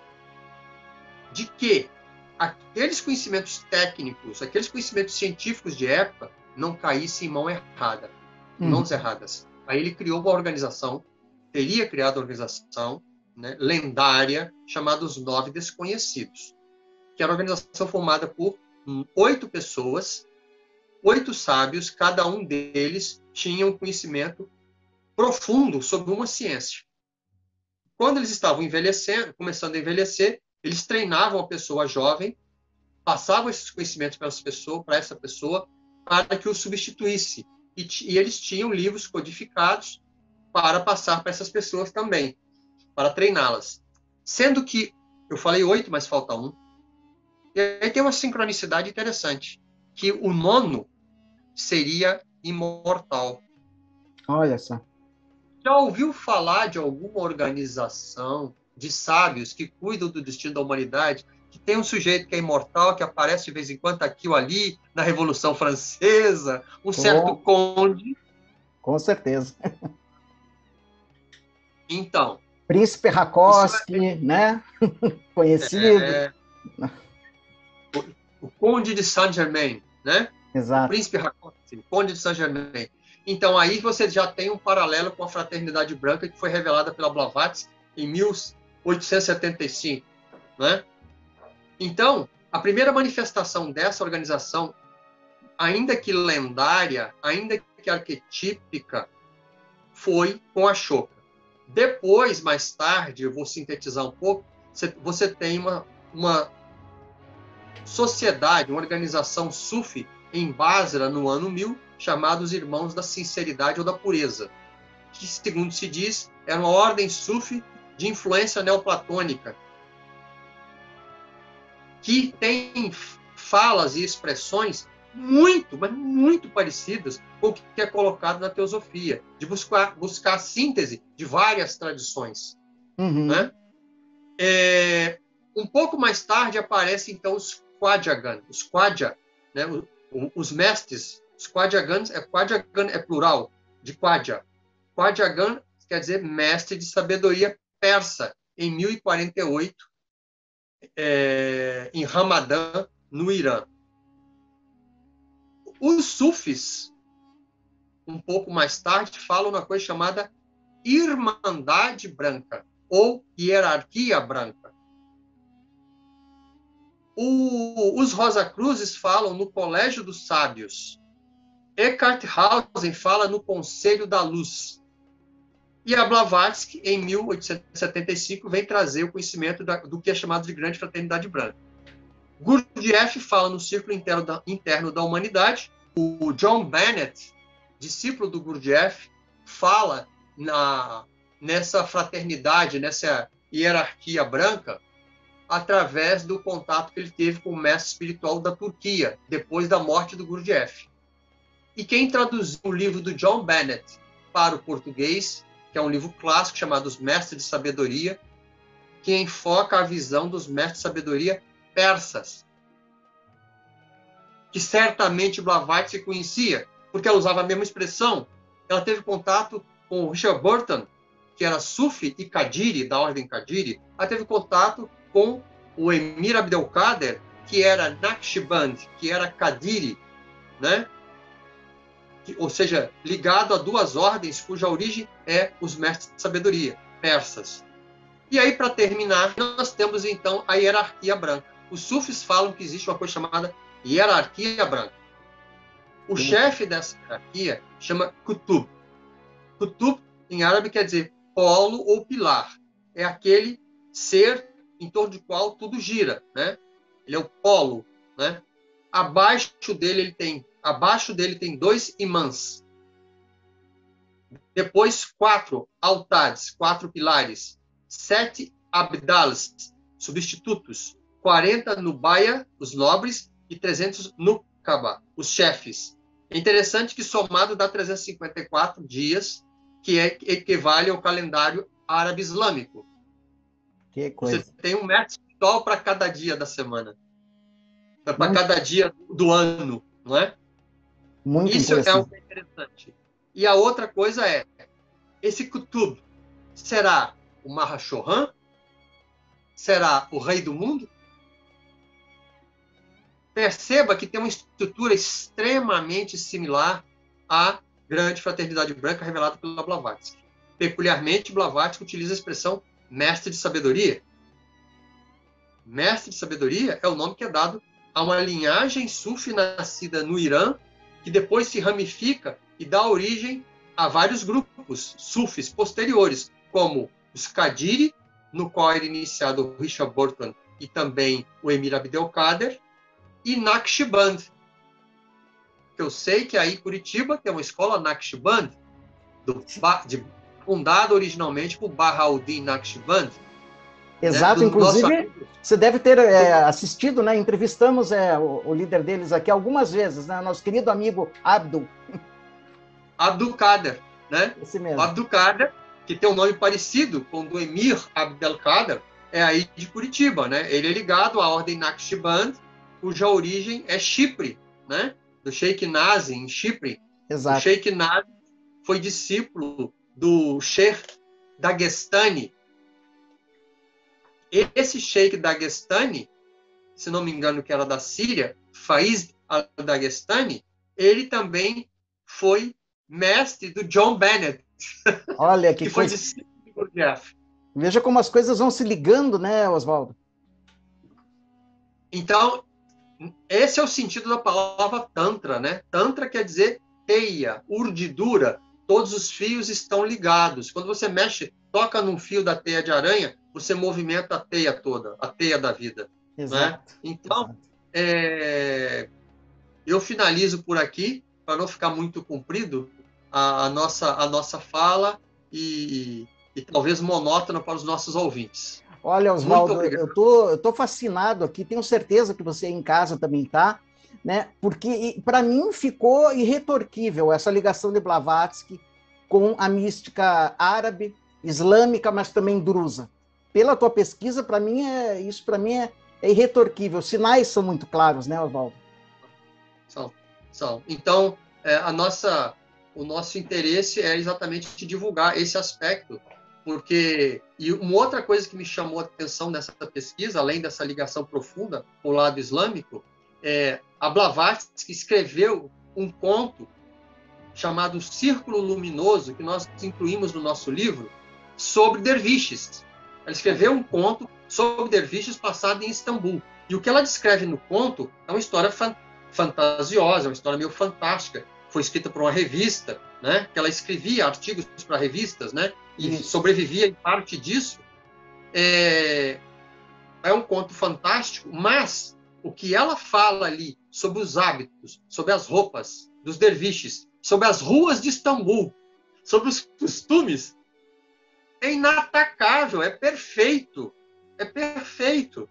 de que aqueles conhecimentos técnicos, aqueles conhecimentos científicos de época não caíssem em mão errada, hum. mãos erradas. Aí ele criou uma organização, teria criado uma organização né, lendária chamada os Nove Desconhecidos, que era uma organização formada por oito pessoas, oito sábios, cada um deles tinha um conhecimento profundo sobre uma ciência. Quando eles estavam envelhecendo, começando a envelhecer, eles treinavam a pessoa jovem, passavam esses conhecimentos para essa pessoa, para essa pessoa, para que o substituísse. E, e eles tinham livros codificados para passar para essas pessoas também, para treiná-las. Sendo que eu falei oito, mas falta um. E aí tem uma sincronicidade interessante, que o nono seria imortal. Olha só. Já ouviu falar de alguma organização de sábios que cuidam do destino da humanidade, que tem um sujeito que é imortal, que aparece de vez em quando aqui ou ali, na Revolução Francesa, um certo conde? Com certeza. Então. Príncipe Rakoski, é... né? Conhecido. É o Conde de Saint-Germain, né? Exato. O Príncipe Rakosi, o Conde de Saint-Germain. Então, aí você já tem um paralelo com a Fraternidade Branca que foi revelada pela Blavatsky em 1875, né? Então, a primeira manifestação dessa organização, ainda que lendária, ainda que arquetípica, foi com a Choca. Depois, mais tarde, eu vou sintetizar um pouco, você tem uma, uma sociedade, uma organização sufi em Basra no ano 1000, chamados Irmãos da Sinceridade ou da Pureza, que, segundo se diz, era uma ordem sufi de influência neoplatônica, que tem falas e expressões muito, mas muito parecidas com o que é colocado na teosofia, de buscar, buscar a síntese de várias tradições. Uhum. Né? É, um pouco mais tarde aparecem então os Quadjagan, os Quadja, né, os mestres, os Quadjagans, é, Quadjagan é plural, de Quadja. Quadjagan quer dizer mestre de sabedoria persa, em 1048, é, em Ramadã, no Irã. Os sufis, um pouco mais tarde, falam uma coisa chamada Irmandade Branca, ou Hierarquia Branca. O, os Rosa Cruzes falam no Colégio dos Sábios. Eckhart Hausen fala no Conselho da Luz. E a Blavatsky, em 1875, vem trazer o conhecimento da, do que é chamado de Grande Fraternidade Branca. Gurdjieff fala no Círculo Interno da, Interno da Humanidade. O John Bennett, discípulo do Gurdjieff, fala na, nessa fraternidade, nessa hierarquia branca através do contato que ele teve com o mestre espiritual da Turquia, depois da morte do Gurdjieff. E quem traduziu o livro do John Bennett para o português, que é um livro clássico chamado Os Mestres de Sabedoria, que enfoca a visão dos mestres de sabedoria persas, que certamente Blavatsky conhecia, porque ela usava a mesma expressão. Ela teve contato com o Richard Burton, que era Sufi e Kadiri, da ordem Kadiri. Ela teve contato com o Emir Abdelkader, que era Naqshband, que era Kadiri, né? ou seja, ligado a duas ordens cuja origem é os mestres de sabedoria, persas. E aí, para terminar, nós temos então a hierarquia branca. Os sufis falam que existe uma coisa chamada hierarquia branca. O chefe dessa hierarquia chama Kutub. Kutub, em árabe, quer dizer polo ou pilar. É aquele ser em torno do qual tudo gira, né? Ele é o polo, né? Abaixo dele ele tem, abaixo dele tem dois imãs. Depois quatro altares, quatro pilares, sete abdals, substitutos, 40 no Baia, os nobres, e 300 no Kaba, os chefes. É interessante que somado dá 354 dias, que é, equivale ao calendário árabe islâmico. Que coisa. Você tem um mestre espiritual para cada dia da semana. Para cada dia do ano, não é? Muito Isso é o interessante. E a outra coisa é, esse Kutub será o Mahashohan? Será o rei do mundo? Perceba que tem uma estrutura extremamente similar à grande fraternidade branca revelada pela Blavatsky. Peculiarmente, Blavatsky utiliza a expressão mestre de sabedoria. Mestre de sabedoria é o nome que é dado a uma linhagem sufi nascida no Irã, que depois se ramifica e dá origem a vários grupos sufis posteriores, como os Kadiri, no qual era iniciado o Richard Burton e também o Emir Abdelkader, e Naqshband. Eu sei que aí em Curitiba tem uma escola Naqshband, do, de, fundada originalmente por Bahauddin Naqshband. Né, Exato, né, inclusive você deve ter é, assistido, né? Entrevistamos é, o, o, líder deles aqui algumas vezes, né? Nosso querido amigo Abdul. Abdul Kader, né? Esse mesmo. Abdul Kader, que tem um nome parecido com o do Emir Abdelkader, é aí de Curitiba, né? Ele é ligado à ordem Naqshband, cuja origem é Chipre, né? do Sheikh Nazi, em Chipre. Exato. O Sheikh Nazi foi discípulo do Sheikh Dagestani. Esse Sheikh Dagestani, se não me engano que era da Síria, Faiz al-Dagestani, ele também foi mestre do John Bennett. Olha que, que foi discípulo Jeff. Veja como as coisas vão se ligando, né, Oswaldo? Então, esse é o sentido da palavra tantra, né? Tantra quer dizer teia, urdidura, todos os fios estão ligados. Quando você mexe, toca num fio da teia de aranha, você movimenta a teia toda, a teia da vida. Né? Exato. Né? Então. É... eu finalizo por aqui, para não ficar muito comprido a, a, nossa, a nossa fala e, e, e talvez monótona para os nossos ouvintes. Olha, Oswaldo, eu tô, eu tô fascinado aqui, tenho certeza que você em casa também tá, né? Porque para mim ficou irretorquível essa ligação de Blavatsky com a mística árabe, islâmica, mas também drusa. Pela tua pesquisa, para mim é isso para mim é, é irretorquível. Os sinais são muito claros, né, Oswaldo? São, são. Então, é, a nossa, o nosso interesse é exatamente divulgar esse aspecto porque e uma outra coisa que me chamou a atenção nessa pesquisa, além dessa ligação profunda com o lado islâmico, é a Blavatsky escreveu um conto chamado Círculo Luminoso, que nós incluímos no nosso livro, sobre derviches. Ela escreveu um conto sobre derviches passado em Istambul. E o que ela descreve no conto é uma história fan fantasiosa, uma história meio fantástica. Foi escrita por uma revista, né? Que ela escrevia artigos para revistas, né? e sobrevivia em parte disso, é, é um conto fantástico, mas o que ela fala ali sobre os hábitos, sobre as roupas dos derviches, sobre as ruas de Istambul, sobre os costumes, é inatacável, é perfeito. É perfeito.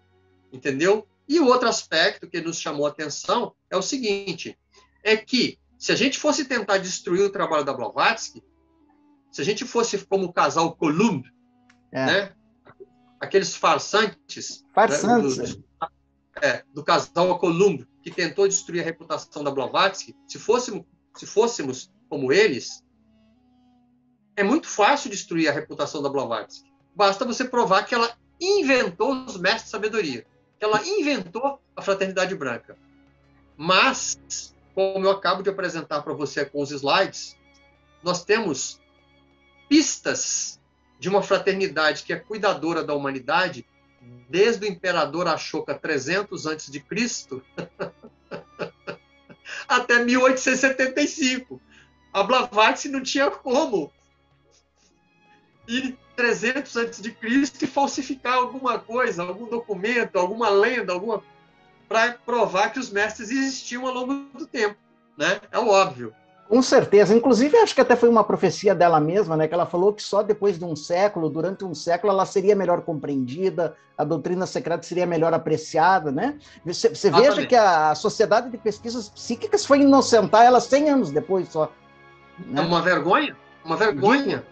Entendeu? E o outro aspecto que nos chamou a atenção é o seguinte: é que se a gente fosse tentar destruir o trabalho da Blavatsky, se a gente fosse como o casal Columb, é. né? aqueles farsantes, farsantes. Né? É, do casal Columb, que tentou destruir a reputação da Blavatsky, se fôssemos, se fôssemos como eles, é muito fácil destruir a reputação da Blavatsky. Basta você provar que ela inventou os mestres de sabedoria, que ela inventou a fraternidade branca. Mas, como eu acabo de apresentar para você com os slides, nós temos pistas de uma fraternidade que é cuidadora da humanidade desde o imperador Ashoka 300 antes de Cristo até 1875. A Blavatsky não tinha como ir 300 antes de Cristo e falsificar alguma coisa, algum documento, alguma lenda, alguma para provar que os mestres existiam ao longo do tempo, né? É óbvio. Com certeza. Inclusive, acho que até foi uma profecia dela mesma, né? Que ela falou que só depois de um século, durante um século, ela seria melhor compreendida, a doutrina secreta seria melhor apreciada, né? Você, você veja que a Sociedade de Pesquisas Psíquicas foi inocentar ela 100 anos depois só. Né? É uma vergonha, uma vergonha.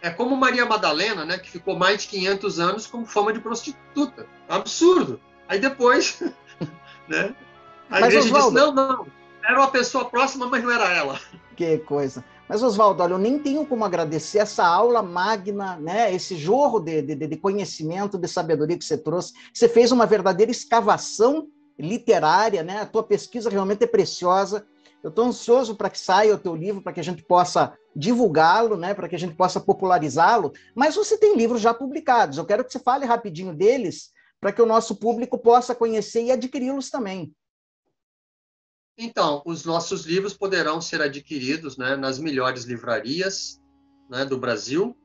É como Maria Madalena, né, que ficou mais de 500 anos com fama de prostituta. Absurdo. Aí depois, né, a mas, igreja Osvaldo, disse, não, não, era uma pessoa próxima, mas não era ela. Que coisa. Mas, Oswaldo, olha, eu nem tenho como agradecer essa aula magna, né, esse jorro de, de, de conhecimento, de sabedoria que você trouxe. Você fez uma verdadeira escavação literária, né? A tua pesquisa realmente é preciosa. Eu estou ansioso para que saia o teu livro, para que a gente possa divulgá-lo, né, para que a gente possa popularizá-lo. Mas você tem livros já publicados. Eu quero que você fale rapidinho deles, para que o nosso público possa conhecer e adquiri-los também. Então, os nossos livros poderão ser adquiridos né, nas melhores livrarias né, do Brasil,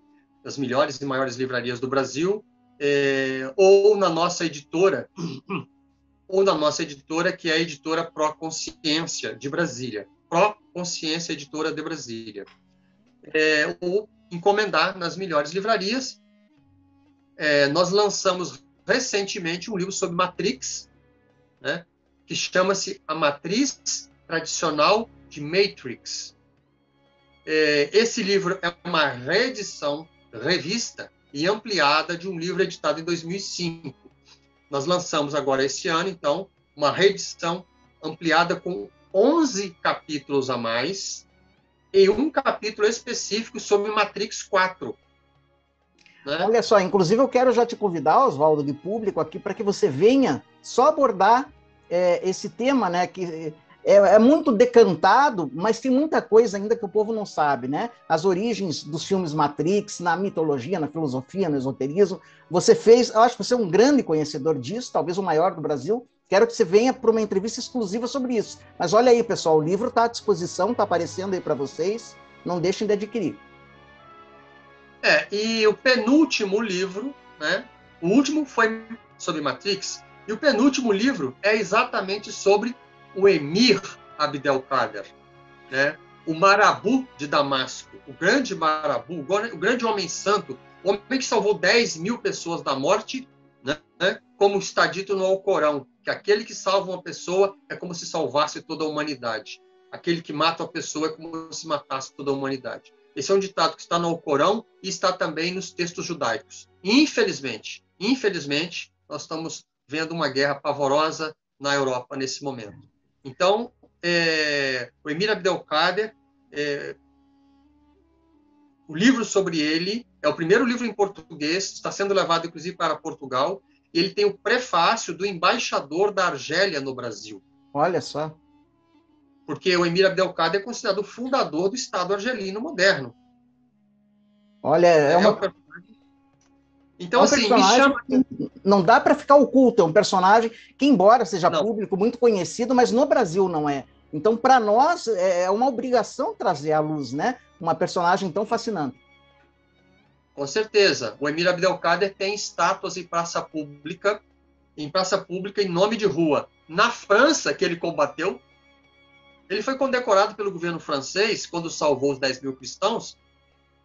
nas melhores e maiores livrarias do Brasil, é, ou na nossa editora ou na nossa editora, que é a editora Pro Consciência de Brasília. Pro Consciência Editora de Brasília. É, ou encomendar nas melhores livrarias. É, nós lançamos recentemente um livro sobre Matrix, né, que chama-se A Matriz Tradicional de Matrix. É, esse livro é uma reedição, revista e ampliada de um livro editado em 2005 nós lançamos agora esse ano, então, uma reedição ampliada com 11 capítulos a mais e um capítulo específico sobre Matrix 4. Né? Olha só, inclusive eu quero já te convidar, Oswaldo, de público aqui, para que você venha só abordar é, esse tema, né? Que é, é, muito decantado, mas tem muita coisa ainda que o povo não sabe, né? As origens dos filmes Matrix, na mitologia, na filosofia, no esoterismo. Você fez, eu acho que você é um grande conhecedor disso, talvez o maior do Brasil. Quero que você venha para uma entrevista exclusiva sobre isso. Mas olha aí, pessoal, o livro está à disposição, está aparecendo aí para vocês. Não deixem de adquirir. É, e o penúltimo livro, né? O último foi sobre Matrix, e o penúltimo livro é exatamente sobre o emir Abdelkader, né? o marabu de Damasco, o grande marabu, o grande homem santo, o homem que salvou 10 mil pessoas da morte, né? como está dito no Alcorão, que aquele que salva uma pessoa é como se salvasse toda a humanidade. Aquele que mata uma pessoa é como se matasse toda a humanidade. Esse é um ditado que está no Alcorão e está também nos textos judaicos. Infelizmente, infelizmente, nós estamos vendo uma guerra pavorosa na Europa nesse momento. Então, é, o Emir Abdelkader, é, o livro sobre ele é o primeiro livro em português, está sendo levado inclusive para Portugal. E ele tem o prefácio do embaixador da Argélia no Brasil. Olha só. Porque o Emir Abdelkader é considerado o fundador do Estado argelino moderno. Olha, é, é uma, então, é um assim, me chama. Não dá para ficar oculto, é um personagem que, embora seja não. público, muito conhecido, mas no Brasil não é. Então, para nós, é, é uma obrigação trazer à luz, né? Uma personagem tão fascinante. Com certeza. O Emir Abdelkader tem estátuas em praça pública, em praça pública em nome de rua. Na França, que ele combateu, ele foi condecorado pelo governo francês quando salvou os 10 mil cristãos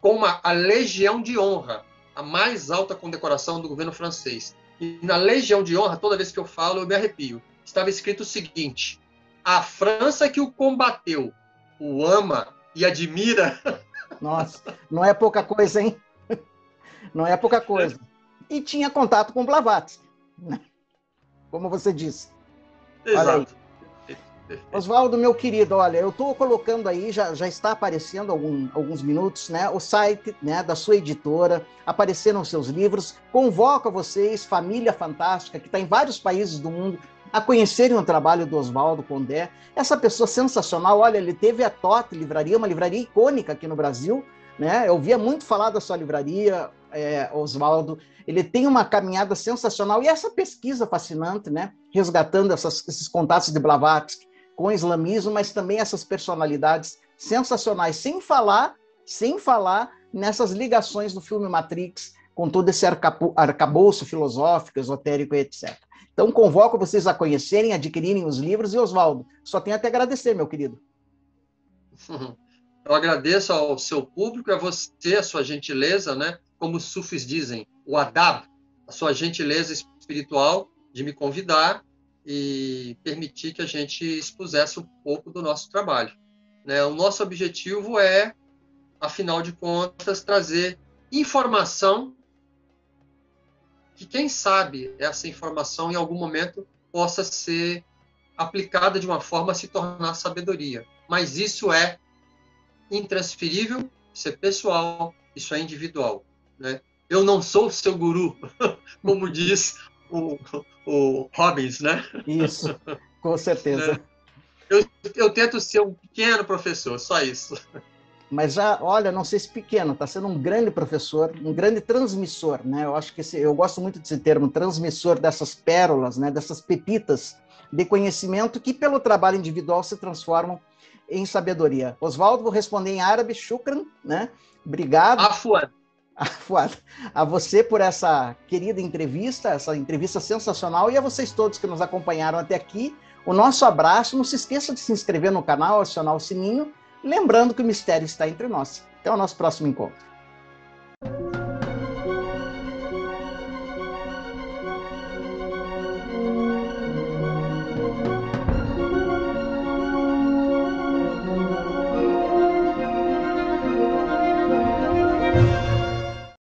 com uma, a Legião de Honra, a mais alta condecoração do governo francês. E na Legião de Honra, toda vez que eu falo, eu me arrepio. Estava escrito o seguinte: a França que o combateu, o ama e admira. Nossa, não é pouca coisa, hein? Não é pouca coisa. E tinha contato com Blavatsky, né? como você disse. Exato. Oswaldo, meu querido, olha, eu estou colocando aí, já, já está aparecendo algum, alguns minutos, né? O site né, da sua editora, apareceram os seus livros. Convoco a vocês, família fantástica, que está em vários países do mundo, a conhecerem o trabalho do Oswaldo Condé. Essa pessoa sensacional, olha, ele teve a Tote Livraria, uma livraria icônica aqui no Brasil, né? Eu via muito falar da sua livraria, é, Oswaldo. Ele tem uma caminhada sensacional e essa pesquisa fascinante, né? Resgatando essas, esses contatos de Blavatsky com o islamismo, mas também essas personalidades sensacionais, sem falar, sem falar nessas ligações do filme Matrix com todo esse arcabouço filosófico, esotérico etc. Então, convoco vocês a conhecerem, adquirirem os livros. E, Oswaldo, só tenho até agradecer, meu querido. Eu agradeço ao seu público, a você, a sua gentileza, né? Como os sufis dizem, o adab, a sua gentileza espiritual de me convidar e permitir que a gente expusesse um pouco do nosso trabalho. Né? O nosso objetivo é, afinal de contas, trazer informação que, quem sabe, essa informação em algum momento possa ser aplicada de uma forma a se tornar sabedoria. Mas isso é intransferível, isso é pessoal, isso é individual. Né? Eu não sou seu guru, como diz o, o Robbins, né? Isso, com certeza. eu, eu tento ser um pequeno professor, só isso. Mas já, olha, não sei se pequeno, está sendo um grande professor, um grande transmissor, né? Eu acho que esse, eu gosto muito desse termo, transmissor dessas pérolas, né? Dessas pepitas de conhecimento que, pelo trabalho individual, se transformam em sabedoria. Oswaldo, vou responder em árabe, shukran, né? Obrigado. A você por essa querida entrevista, essa entrevista sensacional e a vocês todos que nos acompanharam até aqui. O nosso abraço. Não se esqueça de se inscrever no canal, acionar o sininho, lembrando que o mistério está entre nós. Até o nosso próximo encontro.